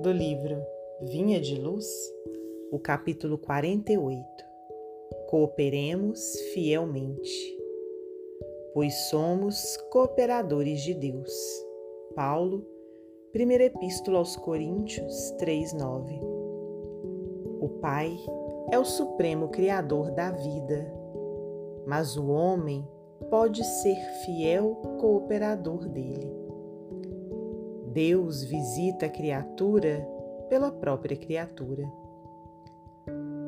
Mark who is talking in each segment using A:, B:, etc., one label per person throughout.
A: do livro Vinha de Luz, o capítulo 48. Cooperemos fielmente, pois somos cooperadores de Deus. Paulo, primeira epístola aos Coríntios 3:9. O Pai é o supremo criador da vida, mas o homem pode ser fiel cooperador dele. Deus visita a criatura pela própria criatura.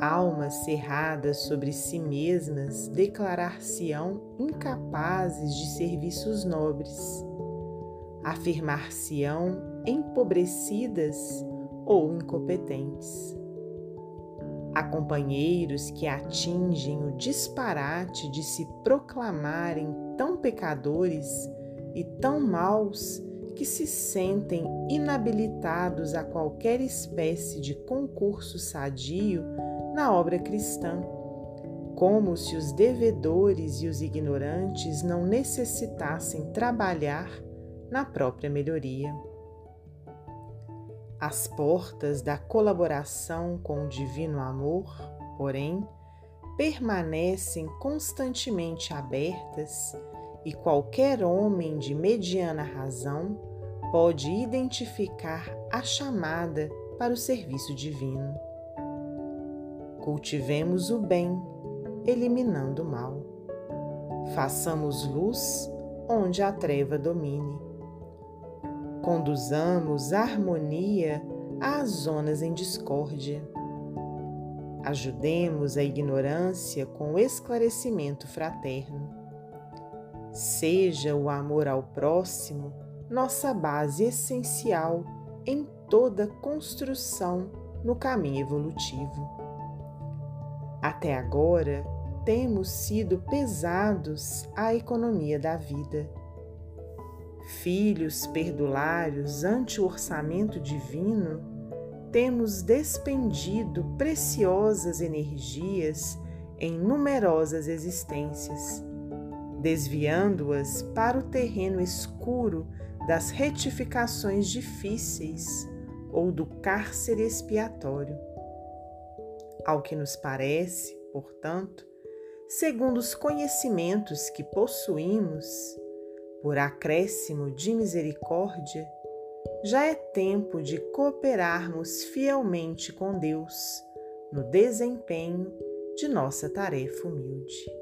A: Almas cerradas sobre si mesmas declarar-se-ão incapazes de serviços nobres, afirmar-se-ão empobrecidas ou incompetentes. Há companheiros que atingem o disparate de se proclamarem tão pecadores e tão maus que se sentem inabilitados a qualquer espécie de concurso sadio na obra cristã, como se os devedores e os ignorantes não necessitassem trabalhar na própria melhoria. As portas da colaboração com o divino amor, porém, permanecem constantemente abertas e qualquer homem de mediana razão pode identificar a chamada para o serviço divino. Cultivemos o bem, eliminando o mal. Façamos luz onde a treva domine. Conduzamos harmonia às zonas em discórdia. Ajudemos a ignorância com o esclarecimento fraterno Seja o amor ao próximo nossa base essencial em toda construção no caminho evolutivo. Até agora, temos sido pesados à economia da vida. Filhos perdulários ante o orçamento divino, temos despendido preciosas energias em numerosas existências desviando-as para o terreno escuro das retificações difíceis ou do cárcere expiatório. Ao que nos parece, portanto, segundo os conhecimentos que possuímos, por acréscimo de misericórdia, já é tempo de cooperarmos fielmente com Deus no desempenho de nossa tarefa humilde.